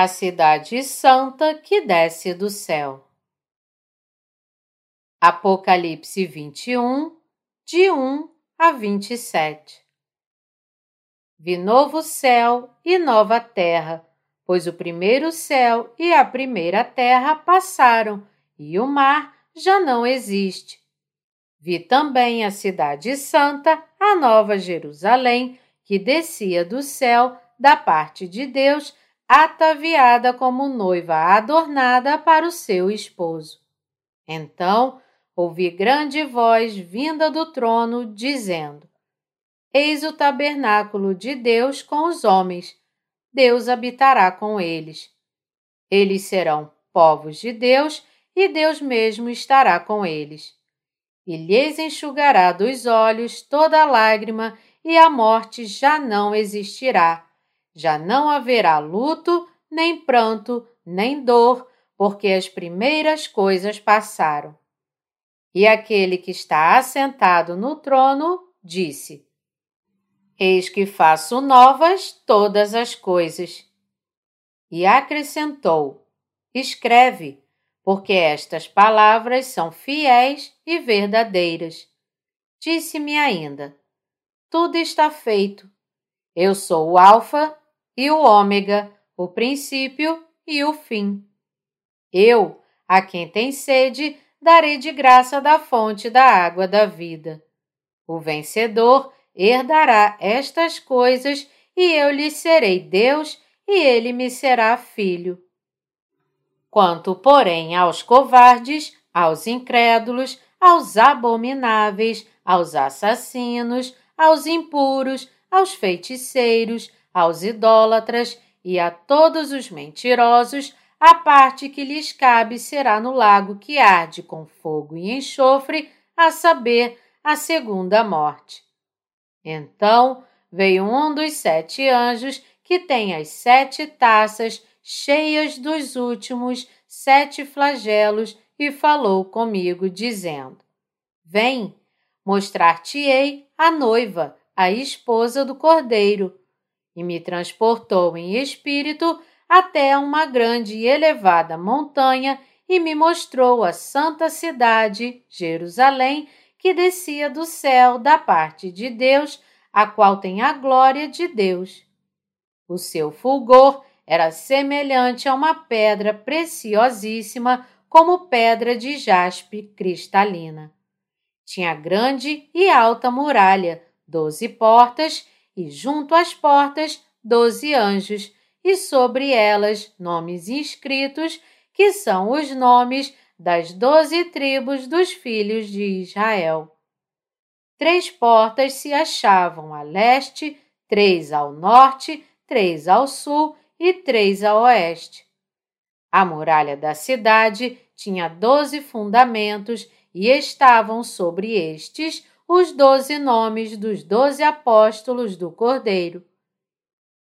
a cidade santa que desce do céu. Apocalipse 21, de 1 a 27 Vi novo céu e nova terra, pois o primeiro céu e a primeira terra passaram, e o mar já não existe. Vi também a cidade santa, a nova Jerusalém, que descia do céu da parte de Deus ataviada como noiva adornada para o seu esposo. Então ouvi grande voz vinda do trono, dizendo: Eis o tabernáculo de Deus com os homens. Deus habitará com eles. Eles serão povos de Deus e Deus mesmo estará com eles. E lhes enxugará dos olhos toda lágrima, e a morte já não existirá já não haverá luto, nem pranto, nem dor, porque as primeiras coisas passaram. E aquele que está assentado no trono disse: Eis que faço novas todas as coisas. E acrescentou: Escreve, porque estas palavras são fiéis e verdadeiras. Disse-me ainda: Tudo está feito. Eu sou o Alfa e o Ômega, o princípio e o fim. Eu, a quem tem sede, darei de graça da fonte da água da vida. O vencedor herdará estas coisas, e eu lhe serei Deus, e ele me será filho. Quanto, porém, aos covardes, aos incrédulos, aos abomináveis, aos assassinos, aos impuros, aos feiticeiros, aos idólatras e a todos os mentirosos, a parte que lhes cabe será no lago que arde com fogo e enxofre, a saber, a segunda morte. Então veio um dos sete anjos que tem as sete taças cheias dos últimos sete flagelos e falou comigo, dizendo: Vem, mostrar-te-ei a noiva, a esposa do cordeiro e me transportou em espírito até uma grande e elevada montanha e me mostrou a santa cidade, Jerusalém, que descia do céu da parte de Deus, a qual tem a glória de Deus. O seu fulgor era semelhante a uma pedra preciosíssima, como pedra de jaspe cristalina. Tinha grande e alta muralha, doze portas e junto às portas doze anjos, e sobre elas nomes inscritos, que são os nomes das doze tribos dos filhos de Israel. Três portas se achavam a leste, três ao norte, três ao sul e três a oeste. A muralha da cidade tinha doze fundamentos e estavam sobre estes os doze nomes dos doze apóstolos do Cordeiro.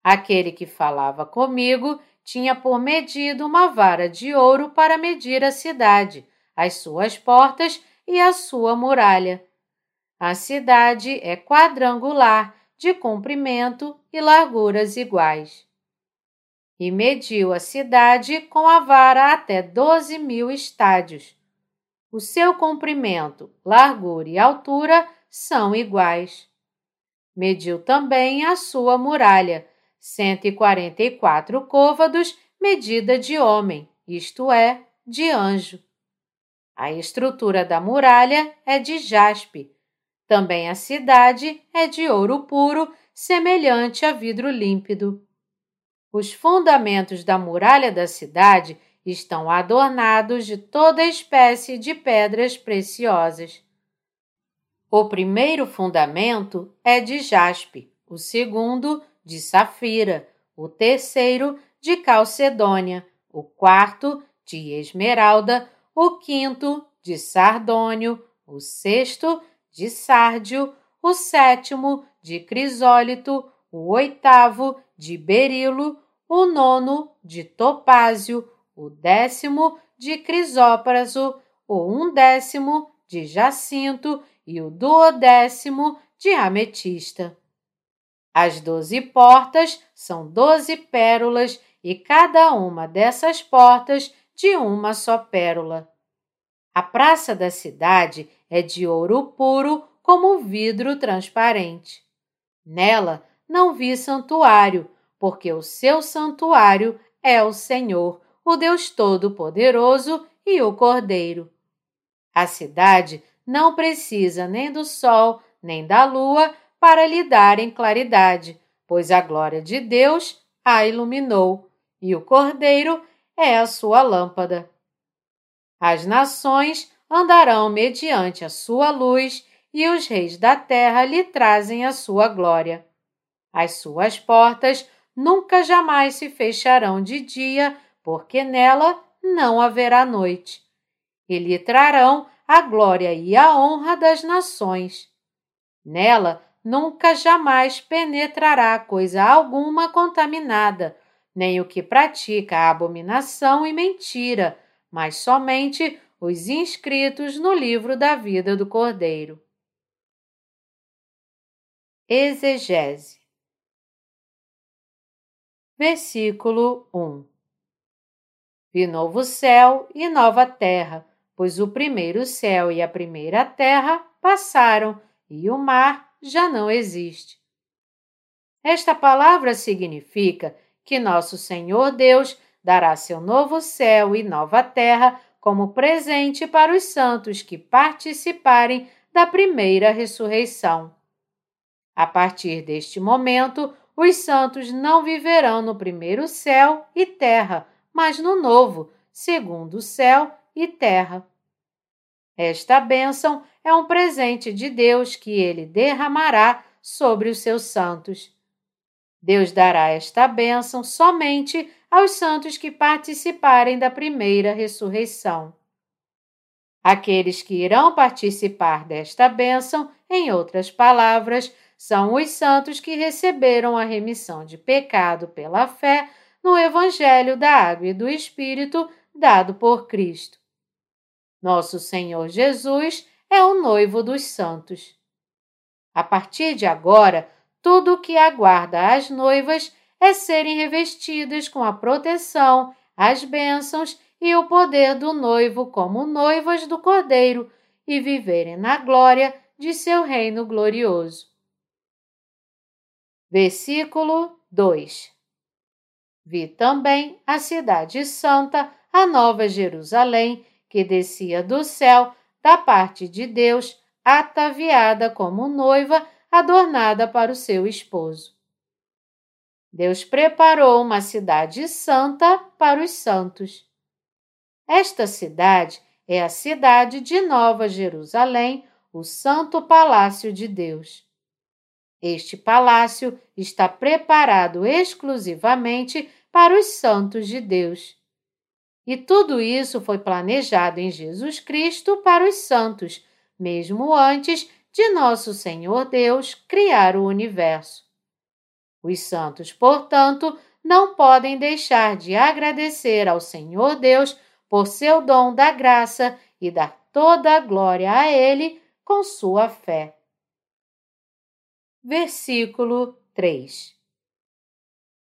Aquele que falava comigo tinha por medido uma vara de ouro para medir a cidade, as suas portas e a sua muralha. A cidade é quadrangular, de comprimento e larguras iguais. E mediu a cidade com a vara até doze mil estádios. O seu comprimento, largura e altura são iguais. Mediu também a sua muralha, 144 côvados, medida de homem, isto é, de anjo. A estrutura da muralha é de jaspe. Também a cidade é de ouro puro, semelhante a vidro límpido. Os fundamentos da muralha da cidade estão adornados de toda espécie de pedras preciosas. O primeiro fundamento é de jaspe, o segundo de safira, o terceiro de calcedônia, o quarto de esmeralda, o quinto de sardônio, o sexto de sárdio, o sétimo de crisólito, o oitavo de berilo, o nono de topázio, o décimo de crisópraso, o undécimo de jacinto e o duodécimo de ametista. As doze portas são doze pérolas e cada uma dessas portas de uma só pérola. A praça da cidade é de ouro puro como vidro transparente. Nela não vi santuário, porque o seu santuário é o Senhor, o Deus Todo-Poderoso e o Cordeiro. A cidade não precisa nem do sol, nem da lua para lhe darem claridade, pois a glória de Deus a iluminou, e o Cordeiro é a sua lâmpada. As nações andarão mediante a sua luz, e os reis da terra lhe trazem a sua glória. As suas portas nunca jamais se fecharão de dia, porque nela não haverá noite. E lhe trarão a glória e a honra das nações. Nela nunca jamais penetrará coisa alguma contaminada, nem o que pratica abominação e mentira, mas somente os inscritos no livro da vida do Cordeiro. Exegese Versículo 1 Vi novo céu e nova terra, pois o primeiro céu e a primeira terra passaram e o mar já não existe. Esta palavra significa que nosso Senhor Deus dará seu novo céu e nova terra como presente para os santos que participarem da primeira ressurreição. A partir deste momento, os santos não viverão no primeiro céu e terra, mas no novo, segundo céu e terra. Esta bênção é um presente de Deus que ele derramará sobre os seus santos. Deus dará esta bênção somente aos santos que participarem da primeira ressurreição. Aqueles que irão participar desta bênção, em outras palavras, são os santos que receberam a remissão de pecado pela fé no Evangelho da Água e do Espírito dado por Cristo. Nosso Senhor Jesus é o noivo dos santos. A partir de agora, tudo o que aguarda as noivas é serem revestidas com a proteção, as bênçãos e o poder do noivo como noivas do Cordeiro e viverem na glória de seu reino glorioso. Versículo 2 Vi também a Cidade Santa, a Nova Jerusalém, que descia do céu da parte de Deus, ataviada como noiva adornada para o seu esposo. Deus preparou uma cidade santa para os santos. Esta cidade é a cidade de Nova Jerusalém, o Santo Palácio de Deus. Este palácio está preparado exclusivamente para os santos de Deus. E tudo isso foi planejado em Jesus Cristo para os santos, mesmo antes de nosso Senhor Deus criar o universo. Os santos, portanto, não podem deixar de agradecer ao Senhor Deus por seu dom da graça e dar toda a glória a Ele com sua fé. Versículo 3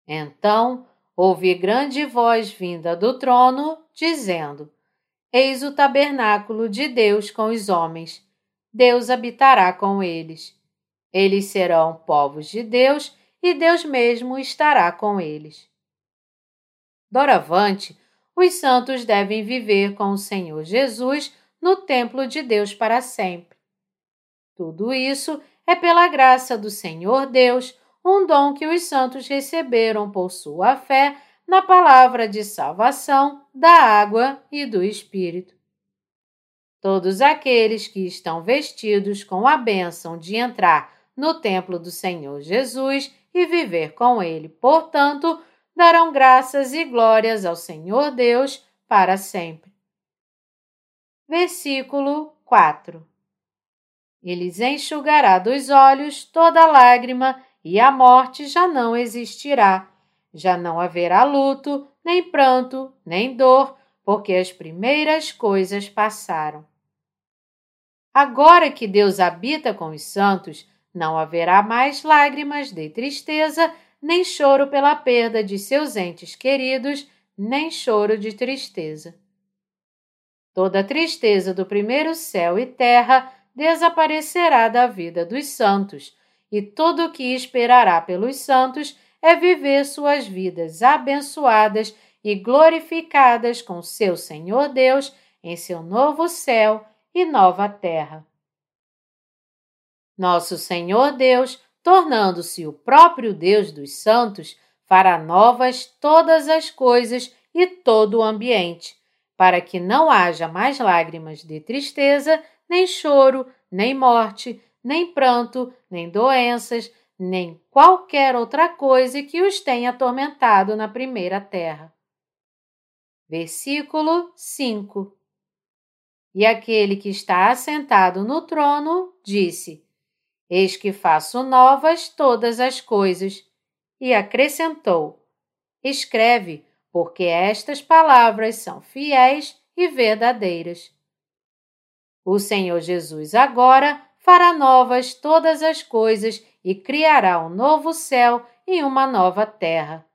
Então ouvi grande voz vinda do trono, dizendo: Eis o tabernáculo de Deus com os homens. Deus habitará com eles. Eles serão povos de Deus e Deus mesmo estará com eles. Doravante, os santos devem viver com o Senhor Jesus no templo de Deus para sempre. Tudo isso é pela graça do Senhor Deus um dom que os santos receberam por sua fé na palavra de salvação, da água e do Espírito. Todos aqueles que estão vestidos com a bênção de entrar no templo do Senhor Jesus e viver com ele, portanto, darão graças e glórias ao Senhor Deus para sempre. Versículo 4 Eles enxugará dos olhos toda lágrima e a morte já não existirá. Já não haverá luto, nem pranto, nem dor, porque as primeiras coisas passaram. Agora que Deus habita com os santos, não haverá mais lágrimas de tristeza, nem choro pela perda de seus entes queridos, nem choro de tristeza. Toda a tristeza do primeiro céu e terra desaparecerá da vida dos santos, e tudo o que esperará pelos santos é viver suas vidas abençoadas e glorificadas com seu Senhor Deus em seu novo céu e nova terra. Nosso Senhor Deus, tornando-se o próprio Deus dos santos, fará novas todas as coisas e todo o ambiente, para que não haja mais lágrimas de tristeza, nem choro, nem morte, nem pranto, nem doenças, nem qualquer outra coisa que os tenha atormentado na primeira terra. Versículo 5 E aquele que está assentado no trono disse: Eis que faço novas todas as coisas. E acrescentou: Escreve, porque estas palavras são fiéis e verdadeiras. O Senhor Jesus agora fará novas todas as coisas e criará um novo céu e uma nova terra.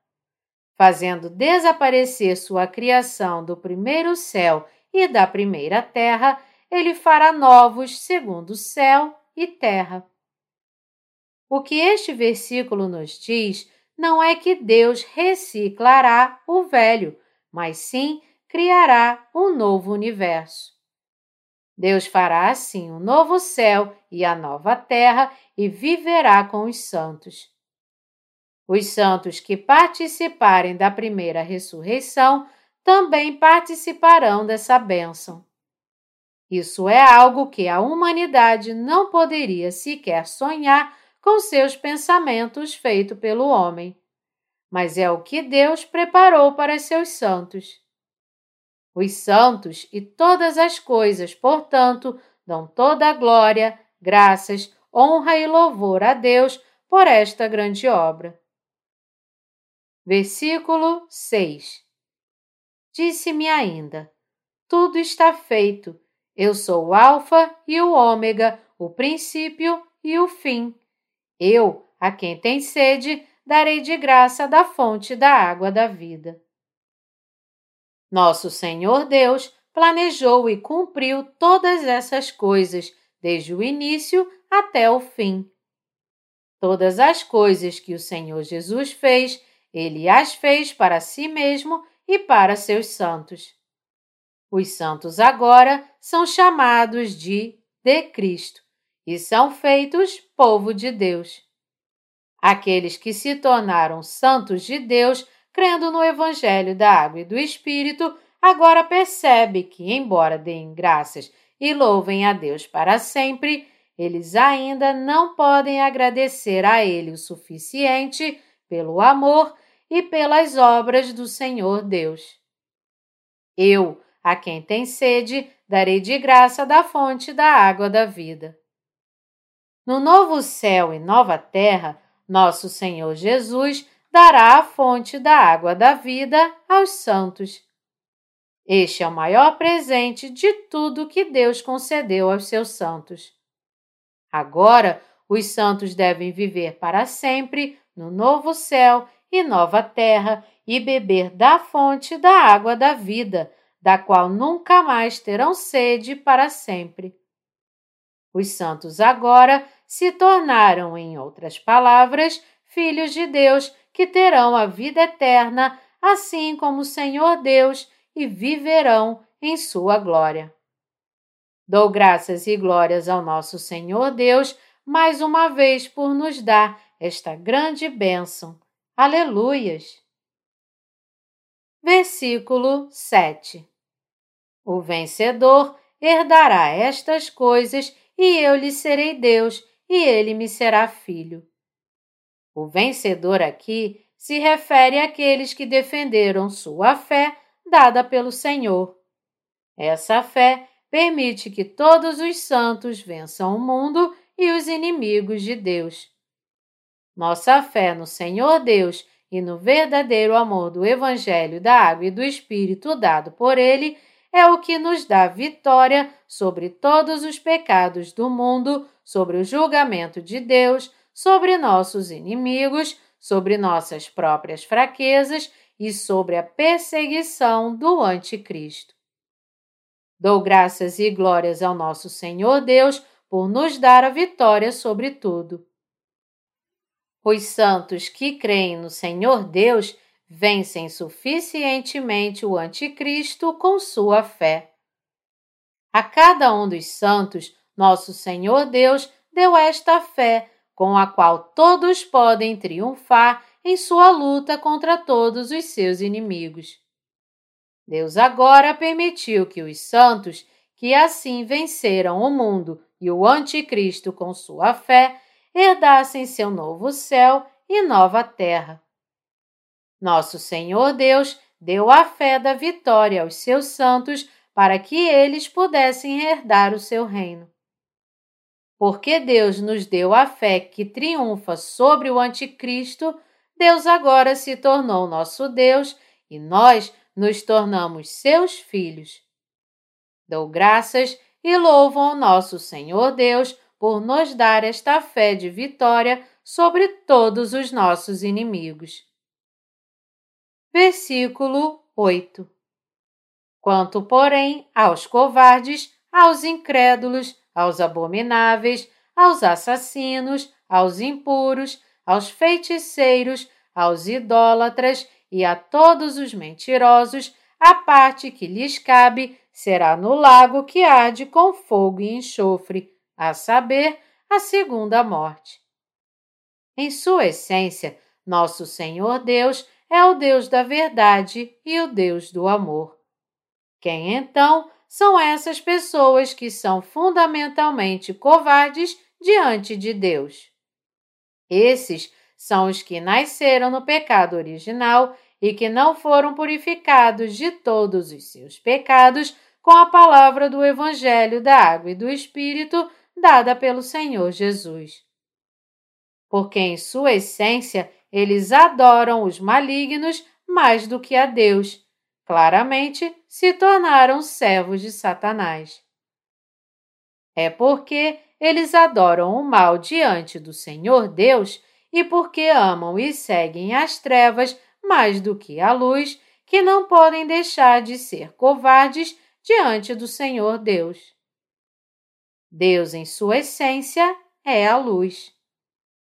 Fazendo desaparecer sua criação do primeiro céu e da primeira terra, ele fará novos segundo céu e terra. O que este versículo nos diz não é que Deus reciclará o velho, mas sim criará um novo universo. Deus fará assim um novo céu e a nova terra e viverá com os santos. Os santos que participarem da primeira ressurreição também participarão dessa bênção. Isso é algo que a humanidade não poderia sequer sonhar com seus pensamentos feito pelo homem, mas é o que Deus preparou para seus santos. Os santos e todas as coisas, portanto, dão toda a glória, graças, honra e louvor a Deus por esta grande obra. Versículo 6 Disse-me ainda: Tudo está feito. Eu sou o Alfa e o Ômega, o princípio e o fim. Eu, a quem tem sede, darei de graça da fonte da água da vida. Nosso Senhor Deus planejou e cumpriu todas essas coisas, desde o início até o fim. Todas as coisas que o Senhor Jesus fez, ele as fez para si mesmo e para seus santos. Os santos agora são chamados de de Cristo e são feitos povo de Deus. Aqueles que se tornaram santos de Deus, crendo no Evangelho da Água e do Espírito, agora percebe que, embora deem graças e louvem a Deus para sempre, eles ainda não podem agradecer a Ele o suficiente pelo amor e pelas obras do Senhor Deus. Eu, a quem tem sede, darei de graça da fonte da água da vida. No novo céu e nova terra, nosso Senhor Jesus dará a fonte da água da vida aos santos. Este é o maior presente de tudo que Deus concedeu aos seus santos. Agora, os santos devem viver para sempre no novo céu e nova terra e beber da fonte da água da vida, da qual nunca mais terão sede para sempre. Os santos agora se tornaram, em outras palavras, filhos de Deus que terão a vida eterna, assim como o Senhor Deus, e viverão em sua glória. Dou graças e glórias ao nosso Senhor Deus mais uma vez por nos dar esta grande bênção. Aleluias! Versículo 7 O vencedor herdará estas coisas e eu lhe serei Deus e ele me será filho. O vencedor aqui se refere àqueles que defenderam sua fé dada pelo Senhor. Essa fé permite que todos os santos vençam o mundo e os inimigos de Deus. Nossa fé no Senhor Deus e no verdadeiro amor do Evangelho da Água e do Espírito dado por Ele é o que nos dá vitória sobre todos os pecados do mundo, sobre o julgamento de Deus, sobre nossos inimigos, sobre nossas próprias fraquezas e sobre a perseguição do Anticristo. Dou graças e glórias ao nosso Senhor Deus por nos dar a vitória sobre tudo. Os santos que creem no Senhor Deus vencem suficientemente o Anticristo com sua fé. A cada um dos santos, nosso Senhor Deus deu esta fé, com a qual todos podem triunfar em sua luta contra todos os seus inimigos. Deus agora permitiu que os santos, que assim venceram o mundo e o Anticristo com sua fé, herdassem seu novo céu e nova terra. Nosso Senhor Deus deu a fé da vitória aos seus santos para que eles pudessem herdar o seu reino. Porque Deus nos deu a fé que triunfa sobre o Anticristo, Deus agora se tornou nosso Deus e nós nos tornamos seus filhos. Dou graças e louvo ao nosso Senhor Deus por nos dar esta fé de vitória sobre todos os nossos inimigos. Versículo 8 Quanto, porém, aos covardes, aos incrédulos, aos abomináveis, aos assassinos, aos impuros, aos feiticeiros, aos idólatras e a todos os mentirosos, a parte que lhes cabe será no lago que arde com fogo e enxofre, a saber, a segunda morte. Em sua essência, nosso Senhor Deus é o Deus da verdade e o Deus do amor. Quem então são essas pessoas que são fundamentalmente covardes diante de Deus? Esses são os que nasceram no pecado original e que não foram purificados de todos os seus pecados com a palavra do Evangelho da Água e do Espírito dada pelo Senhor Jesus. Porque, em sua essência, eles adoram os malignos mais do que a Deus. Claramente se tornaram servos de Satanás. É porque eles adoram o mal diante do Senhor Deus e porque amam e seguem as trevas mais do que a luz, que não podem deixar de ser covardes diante do Senhor Deus. Deus, em sua essência, é a luz.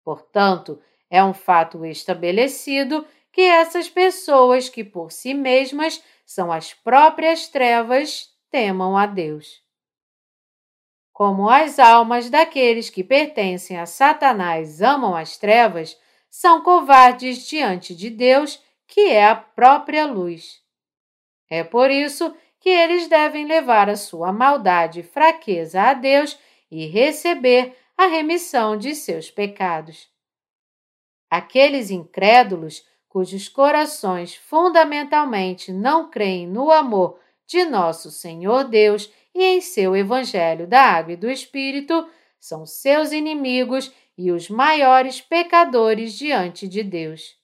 Portanto, é um fato estabelecido que essas pessoas que por si mesmas são as próprias trevas temam a Deus como as almas daqueles que pertencem a Satanás amam as trevas, são covardes diante de Deus, que é a própria luz. É por isso que eles devem levar a sua maldade e fraqueza a Deus e receber a remissão de seus pecados. Aqueles incrédulos cujos corações fundamentalmente não creem no amor de nosso Senhor Deus e em seu Evangelho da Água e do Espírito são seus inimigos e os maiores pecadores diante de Deus.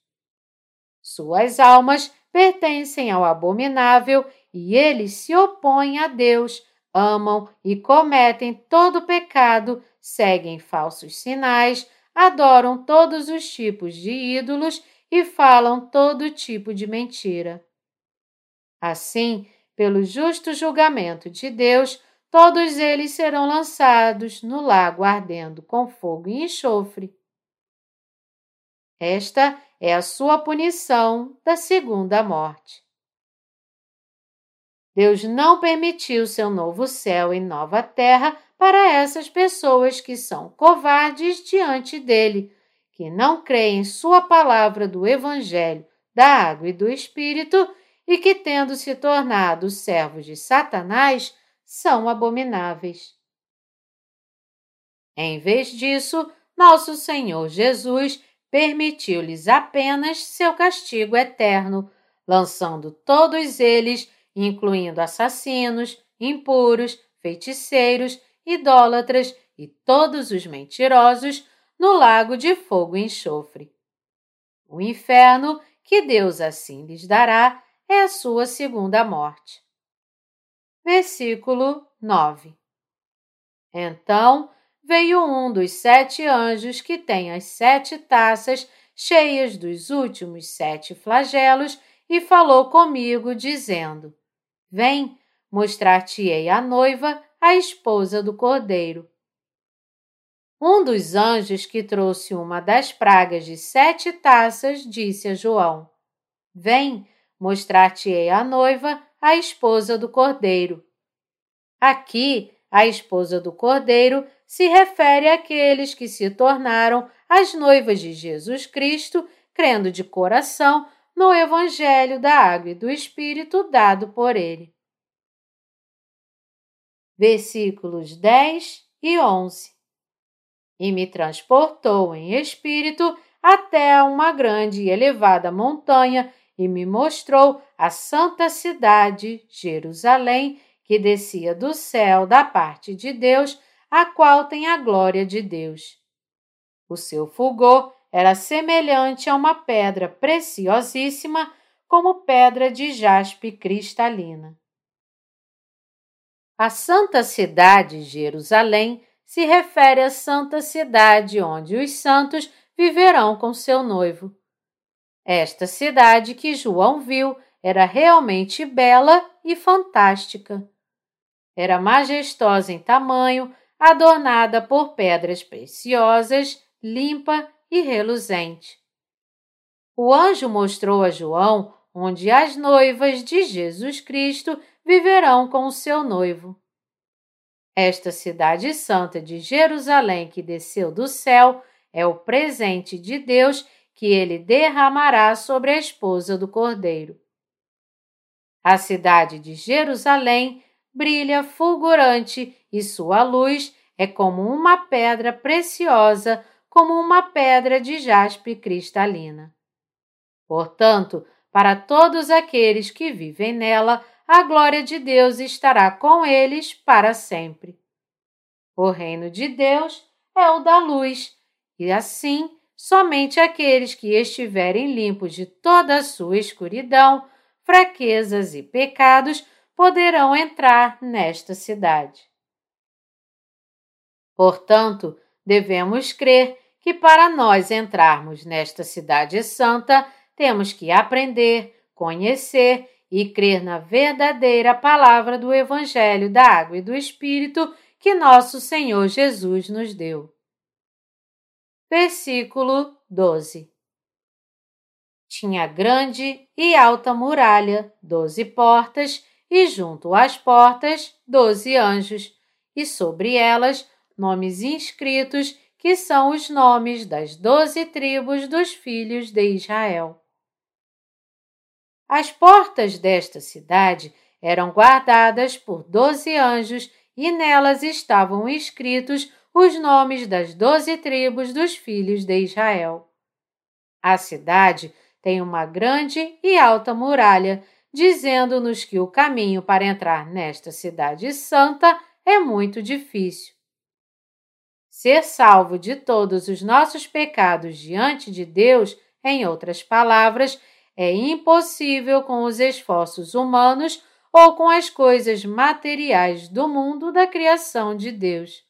Suas almas pertencem ao abominável e eles se opõem a Deus, amam e cometem todo pecado, seguem falsos sinais, adoram todos os tipos de ídolos e falam todo tipo de mentira. Assim, pelo justo julgamento de Deus, todos eles serão lançados no lago ardendo com fogo e enxofre. Esta é a sua punição da segunda morte. Deus não permitiu seu novo céu e nova terra para essas pessoas que são covardes diante dele, que não creem em sua palavra do Evangelho, da água e do Espírito e que, tendo se tornado servos de Satanás, são abomináveis. Em vez disso, nosso Senhor Jesus permitiu-lhes apenas seu castigo eterno, lançando todos eles, incluindo assassinos, impuros, feiticeiros, idólatras e todos os mentirosos, no lago de fogo e enxofre. O inferno, que Deus assim lhes dará, é a sua segunda morte. Versículo 9 Então veio um dos sete anjos que tem as sete taças, cheias dos últimos sete flagelos, e falou comigo, dizendo: Vem, mostrar-te-ei a noiva, a esposa do cordeiro. Um dos anjos que trouxe uma das pragas de sete taças disse a João: Vem, mostrar-te-ei a noiva, a esposa do cordeiro. Aqui, a esposa do cordeiro se refere àqueles que se tornaram as noivas de Jesus Cristo, crendo de coração no Evangelho da Água e do Espírito dado por ele. Versículos 10 e 11 E me transportou em espírito até uma grande e elevada montanha e me mostrou a santa cidade, Jerusalém, que descia do céu da parte de Deus, a qual tem a glória de Deus. O seu fulgor era semelhante a uma pedra preciosíssima, como pedra de jaspe cristalina. A santa cidade, Jerusalém, se refere à santa cidade onde os santos viverão com seu noivo. Esta cidade que João viu era realmente bela e fantástica. Era majestosa em tamanho, adornada por pedras preciosas, limpa e reluzente. O anjo mostrou a João onde as noivas de Jesus Cristo viverão com o seu noivo. Esta cidade santa de Jerusalém que desceu do céu é o presente de Deus que ele derramará sobre a esposa do Cordeiro. A cidade de Jerusalém brilha fulgurante e sua luz é como uma pedra preciosa, como uma pedra de jaspe cristalina. Portanto, para todos aqueles que vivem nela, a glória de Deus estará com eles para sempre. O reino de Deus é o da luz, e assim somente aqueles que estiverem limpos de toda a sua escuridão, fraquezas e pecados poderão entrar nesta cidade. Portanto, devemos crer que para nós entrarmos nesta cidade santa, temos que aprender, conhecer e crer na verdadeira palavra do Evangelho da Água e do Espírito que nosso Senhor Jesus nos deu. Versículo 12 Tinha grande e alta muralha, doze portas, e junto às portas, doze anjos, e sobre elas nomes inscritos, que são os nomes das doze tribos dos filhos de Israel. As portas desta cidade eram guardadas por doze anjos, e nelas estavam escritos os nomes das doze tribos dos filhos de Israel. A cidade tem uma grande e alta muralha, dizendo-nos que o caminho para entrar nesta cidade santa é muito difícil. Ser salvo de todos os nossos pecados diante de Deus, em outras palavras, é impossível com os esforços humanos ou com as coisas materiais do mundo da criação de Deus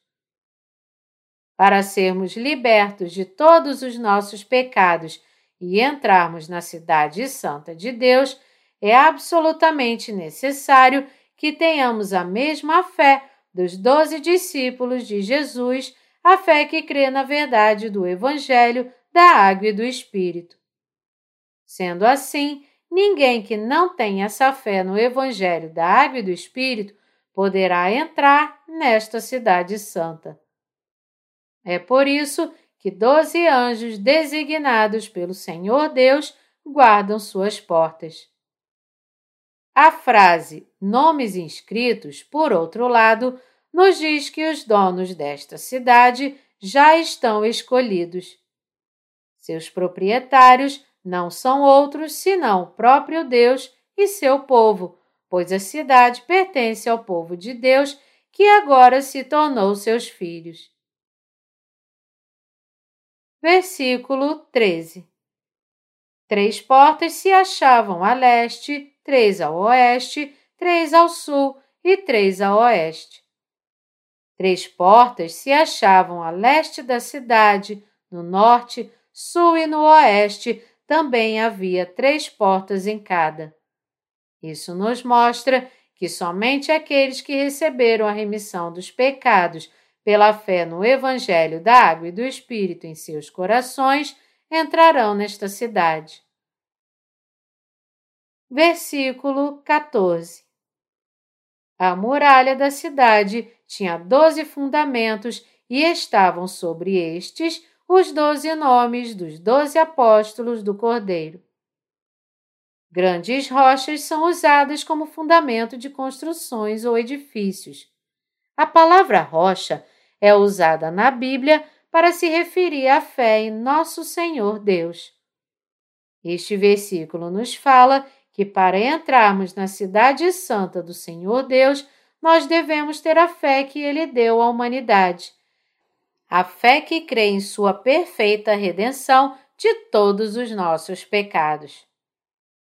para sermos libertos de todos os nossos pecados e entrarmos na Cidade Santa de Deus, é absolutamente necessário que tenhamos a mesma fé dos doze discípulos de Jesus, a fé que crê na verdade do Evangelho da Água e do Espírito. Sendo assim, ninguém que não tenha essa fé no Evangelho da Água e do Espírito poderá entrar nesta Cidade Santa. É por isso que doze anjos designados pelo Senhor Deus guardam suas portas. A frase nomes inscritos, por outro lado, nos diz que os donos desta cidade já estão escolhidos. Seus proprietários não são outros senão o próprio Deus e seu povo, pois a cidade pertence ao povo de Deus que agora se tornou seus filhos. Versículo 13. Três portas se achavam a leste, três ao oeste, três ao sul e três a oeste. Três portas se achavam a leste da cidade, no norte, sul e no oeste também havia três portas em cada. Isso nos mostra que somente aqueles que receberam a remissão dos pecados pela fé no Evangelho da Água e do Espírito em seus corações entrarão nesta cidade. Versículo 14 A muralha da cidade tinha doze fundamentos e estavam sobre estes os doze nomes dos doze apóstolos do Cordeiro. Grandes rochas são usadas como fundamento de construções ou edifícios. A palavra rocha é usada na Bíblia para se referir à fé em nosso Senhor Deus. Este versículo nos fala que para entrarmos na Cidade Santa do Senhor Deus, nós devemos ter a fé que Ele deu à humanidade. A fé que crê em Sua perfeita redenção de todos os nossos pecados.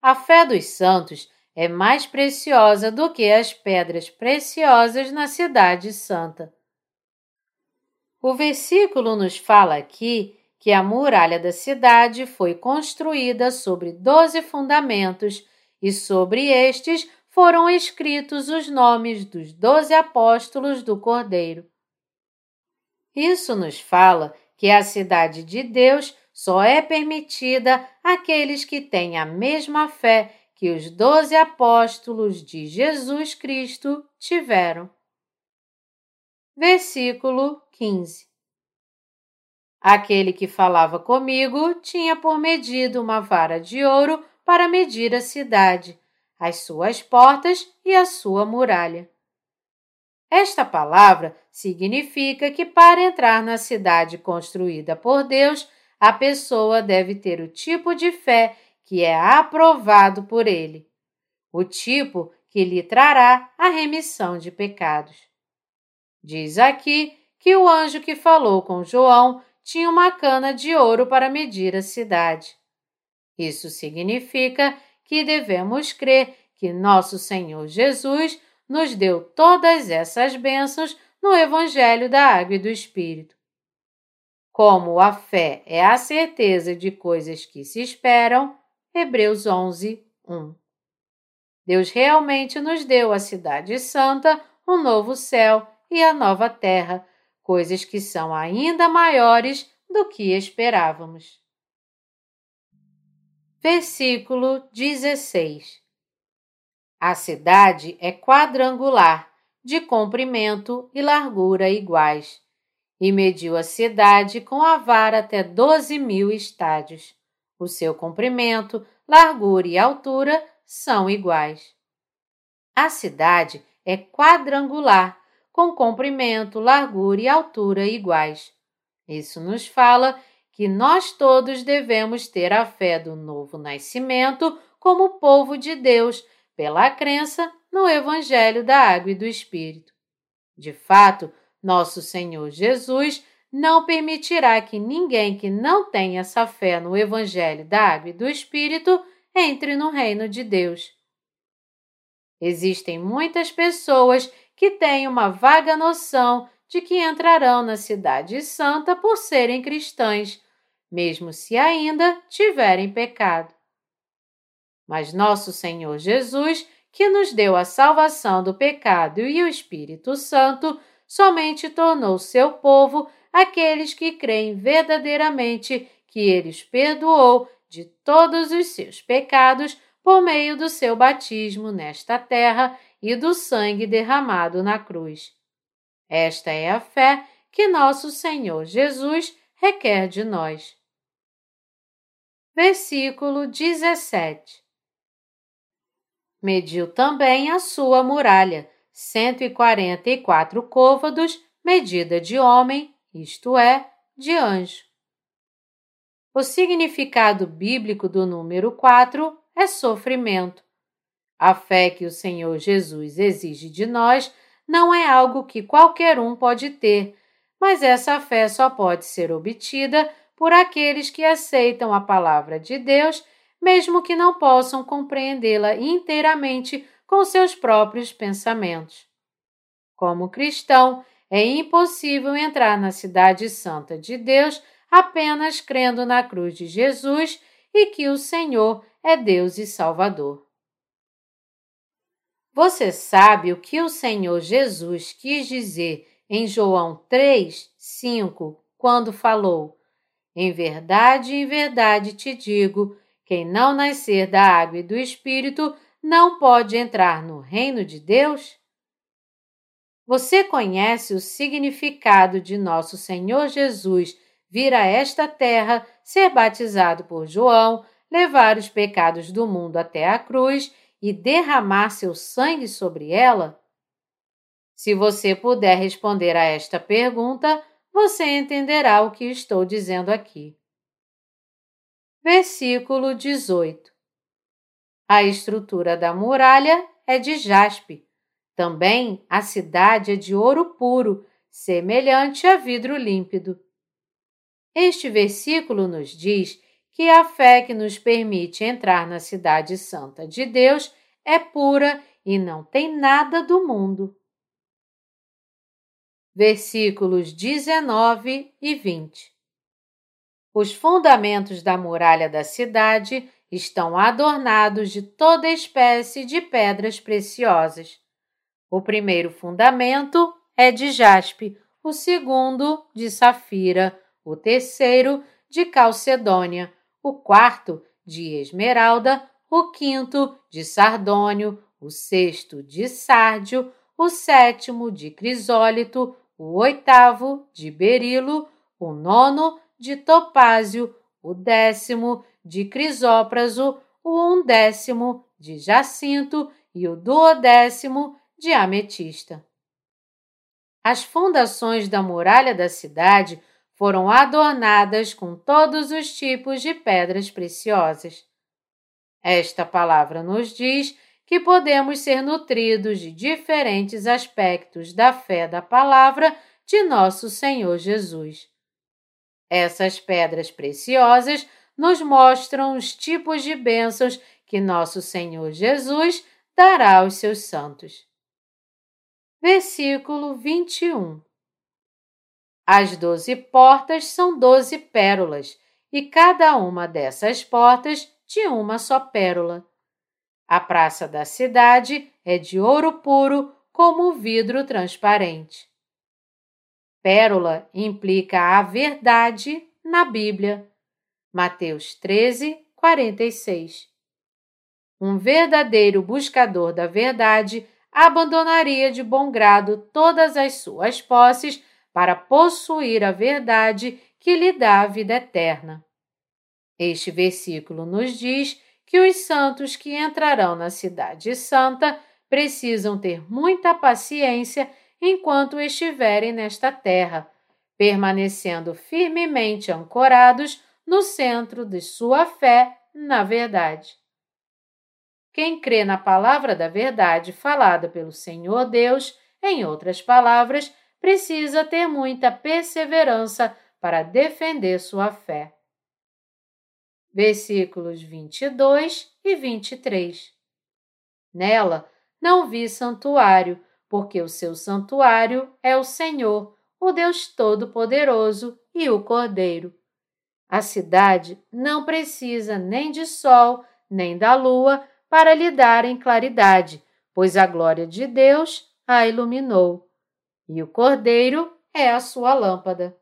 A fé dos santos é mais preciosa do que as pedras preciosas na Cidade Santa. O versículo nos fala aqui que a muralha da cidade foi construída sobre doze fundamentos e sobre estes foram escritos os nomes dos doze apóstolos do Cordeiro. Isso nos fala que a cidade de Deus só é permitida àqueles que têm a mesma fé que os doze apóstolos de Jesus Cristo tiveram. Versículo 15 Aquele que falava comigo tinha por medido uma vara de ouro para medir a cidade, as suas portas e a sua muralha. Esta palavra significa que para entrar na cidade construída por Deus, a pessoa deve ter o tipo de fé que é aprovado por Ele, o tipo que lhe trará a remissão de pecados. Diz aqui que o anjo que falou com João tinha uma cana de ouro para medir a cidade. Isso significa que devemos crer que nosso Senhor Jesus nos deu todas essas bênçãos no Evangelho da Água e do Espírito. Como a fé é a certeza de coisas que se esperam, Hebreus 11, 1. Deus realmente nos deu a Cidade Santa, o um novo céu e a nova terra, coisas que são ainda maiores do que esperávamos. Versículo 16 A cidade é quadrangular, de comprimento e largura iguais e mediu a cidade com a vara até doze mil estádios. O seu comprimento, largura e altura são iguais. A cidade é quadrangular, com comprimento, largura e altura iguais. Isso nos fala que nós todos devemos ter a fé do novo nascimento como povo de Deus, pela crença no Evangelho da Água e do Espírito. De fato, nosso Senhor Jesus não permitirá que ninguém que não tenha essa fé no Evangelho da Água e do Espírito entre no reino de Deus. Existem muitas pessoas que têm uma vaga noção de que entrarão na Cidade Santa por serem cristãs, mesmo se ainda tiverem pecado. Mas nosso Senhor Jesus, que nos deu a salvação do pecado e o Espírito Santo, somente tornou seu povo aqueles que creem verdadeiramente que ele os perdoou de todos os seus pecados por meio do seu batismo nesta terra e do sangue derramado na cruz. Esta é a fé que nosso Senhor Jesus requer de nós. Versículo 17 Mediu também a sua muralha, 144 côvados, medida de homem, isto é, de anjo. O significado bíblico do número 4 é sofrimento. A fé que o Senhor Jesus exige de nós não é algo que qualquer um pode ter, mas essa fé só pode ser obtida por aqueles que aceitam a palavra de Deus, mesmo que não possam compreendê-la inteiramente com seus próprios pensamentos. Como cristão, é impossível entrar na Cidade Santa de Deus apenas crendo na cruz de Jesus e que o Senhor é Deus e Salvador. Você sabe o que o Senhor Jesus quis dizer em João 3, 5, quando falou: Em verdade, em verdade te digo, quem não nascer da água e do Espírito não pode entrar no reino de Deus? Você conhece o significado de nosso Senhor Jesus vir a esta terra, ser batizado por João, levar os pecados do mundo até a cruz e derramar seu sangue sobre ela? Se você puder responder a esta pergunta, você entenderá o que estou dizendo aqui. Versículo 18 A estrutura da muralha é de jaspe. Também a cidade é de ouro puro, semelhante a vidro límpido. Este versículo nos diz que a fé que nos permite entrar na Cidade Santa de Deus é pura e não tem nada do mundo. Versículos 19 e 20 Os fundamentos da muralha da cidade estão adornados de toda espécie de pedras preciosas. O primeiro fundamento é de jaspe, o segundo de safira, o terceiro de calcedônia, o quarto de esmeralda, o quinto de sardônio, o sexto de sárdio, o sétimo de crisólito, o oitavo de berilo, o nono de topázio, o décimo de crisópraso, o undécimo de jacinto e o duodécimo de ametista. As fundações da muralha da cidade foram adornadas com todos os tipos de pedras preciosas. Esta palavra nos diz que podemos ser nutridos de diferentes aspectos da fé da palavra de nosso Senhor Jesus. Essas pedras preciosas nos mostram os tipos de bênçãos que nosso Senhor Jesus dará aos seus santos. Versículo 21 as doze portas são doze pérolas, e cada uma dessas portas de uma só pérola. A praça da cidade é de ouro puro, como vidro transparente. Pérola implica a verdade na Bíblia. Mateus 13, 46. Um verdadeiro buscador da verdade abandonaria de bom grado todas as suas posses para possuir a verdade que lhe dá a vida eterna. Este versículo nos diz que os santos que entrarão na Cidade Santa precisam ter muita paciência enquanto estiverem nesta terra, permanecendo firmemente ancorados no centro de sua fé na verdade. Quem crê na palavra da verdade falada pelo Senhor Deus, em outras palavras, precisa ter muita perseverança para defender sua fé. Versículos 22 e 23. Nela não vi santuário, porque o seu santuário é o Senhor, o Deus Todo-Poderoso e o Cordeiro. A cidade não precisa nem de sol, nem da lua para lhe darem claridade, pois a glória de Deus a iluminou e o cordeiro é a sua lâmpada.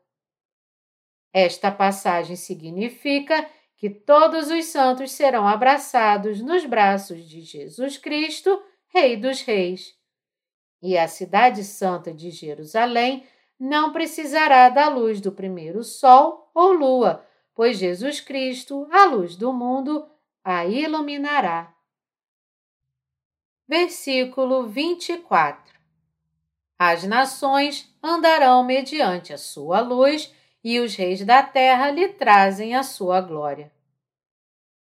Esta passagem significa que todos os santos serão abraçados nos braços de Jesus Cristo, Rei dos Reis. E a Cidade Santa de Jerusalém não precisará da luz do primeiro sol ou lua, pois Jesus Cristo, a luz do mundo, a iluminará. Versículo 24 as nações andarão mediante a sua luz e os reis da terra lhe trazem a sua glória.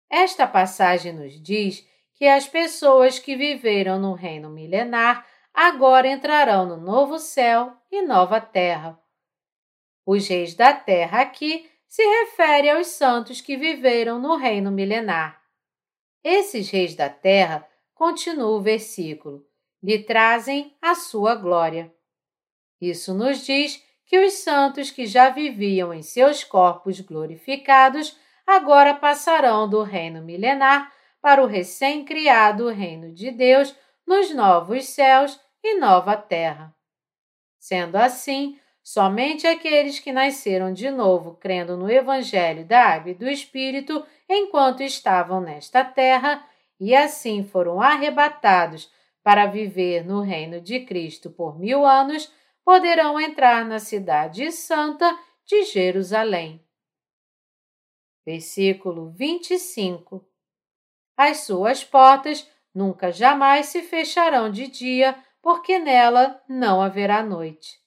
Esta passagem nos diz que as pessoas que viveram no reino milenar agora entrarão no novo céu e nova terra. Os reis da terra aqui se refere aos santos que viveram no reino milenar. Esses reis da terra, continua o versículo, lhe trazem a sua glória. Isso nos diz que os santos que já viviam em seus corpos glorificados agora passarão do reino milenar para o recém-criado reino de Deus nos novos céus e nova terra. Sendo assim, somente aqueles que nasceram de novo crendo no Evangelho da Água e do Espírito enquanto estavam nesta terra e assim foram arrebatados para viver no reino de Cristo por mil anos, poderão entrar na Cidade Santa de Jerusalém. Versículo 25 As suas portas nunca jamais se fecharão de dia, porque nela não haverá noite.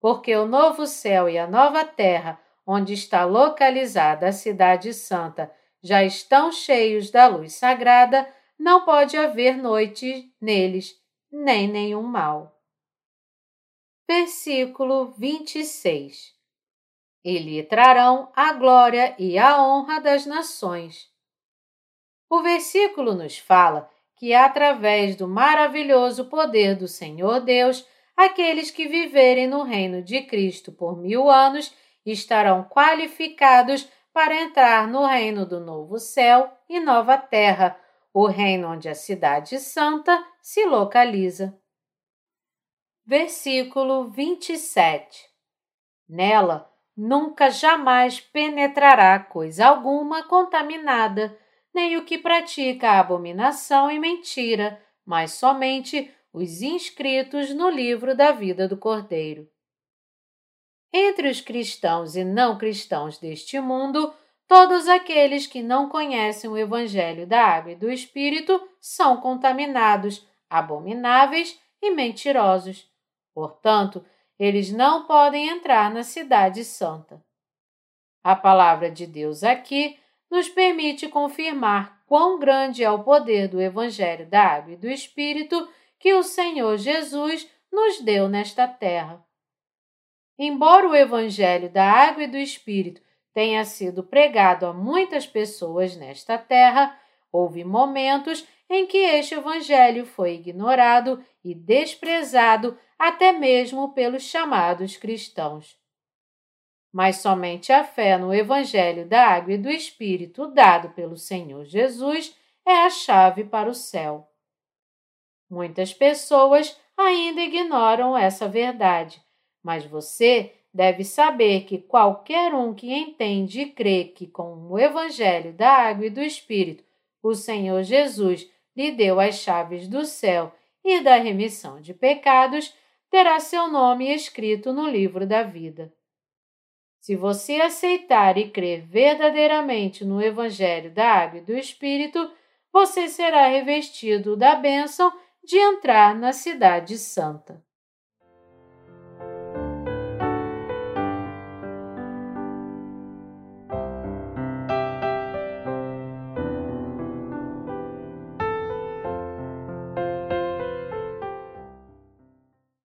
Porque o novo céu e a nova terra, onde está localizada a Cidade Santa, já estão cheios da luz sagrada, não pode haver noite neles, nem nenhum mal. Versículo 26 E lhe trarão a glória e a honra das nações. O versículo nos fala que, através do maravilhoso poder do Senhor Deus, aqueles que viverem no reino de Cristo por mil anos estarão qualificados para entrar no reino do novo céu e nova terra, o reino onde a Cidade Santa se localiza. Versículo 27 Nela nunca jamais penetrará coisa alguma contaminada, nem o que pratica abominação e mentira, mas somente os inscritos no livro da vida do Cordeiro. Entre os cristãos e não cristãos deste mundo, todos aqueles que não conhecem o Evangelho da Água e do Espírito são contaminados, abomináveis e mentirosos. Portanto, eles não podem entrar na Cidade Santa. A palavra de Deus aqui nos permite confirmar quão grande é o poder do Evangelho da Água e do Espírito que o Senhor Jesus nos deu nesta terra. Embora o Evangelho da Água e do Espírito tenha sido pregado a muitas pessoas nesta terra, houve momentos em que este Evangelho foi ignorado e desprezado até mesmo pelos chamados cristãos. Mas somente a fé no Evangelho da Água e do Espírito dado pelo Senhor Jesus é a chave para o céu. Muitas pessoas ainda ignoram essa verdade mas você deve saber que qualquer um que entende e crê que com o Evangelho da Água e do Espírito o Senhor Jesus lhe deu as chaves do céu e da remissão de pecados, terá seu nome escrito no livro da vida. Se você aceitar e crer verdadeiramente no Evangelho da Água e do Espírito, você será revestido da bênção de entrar na Cidade Santa.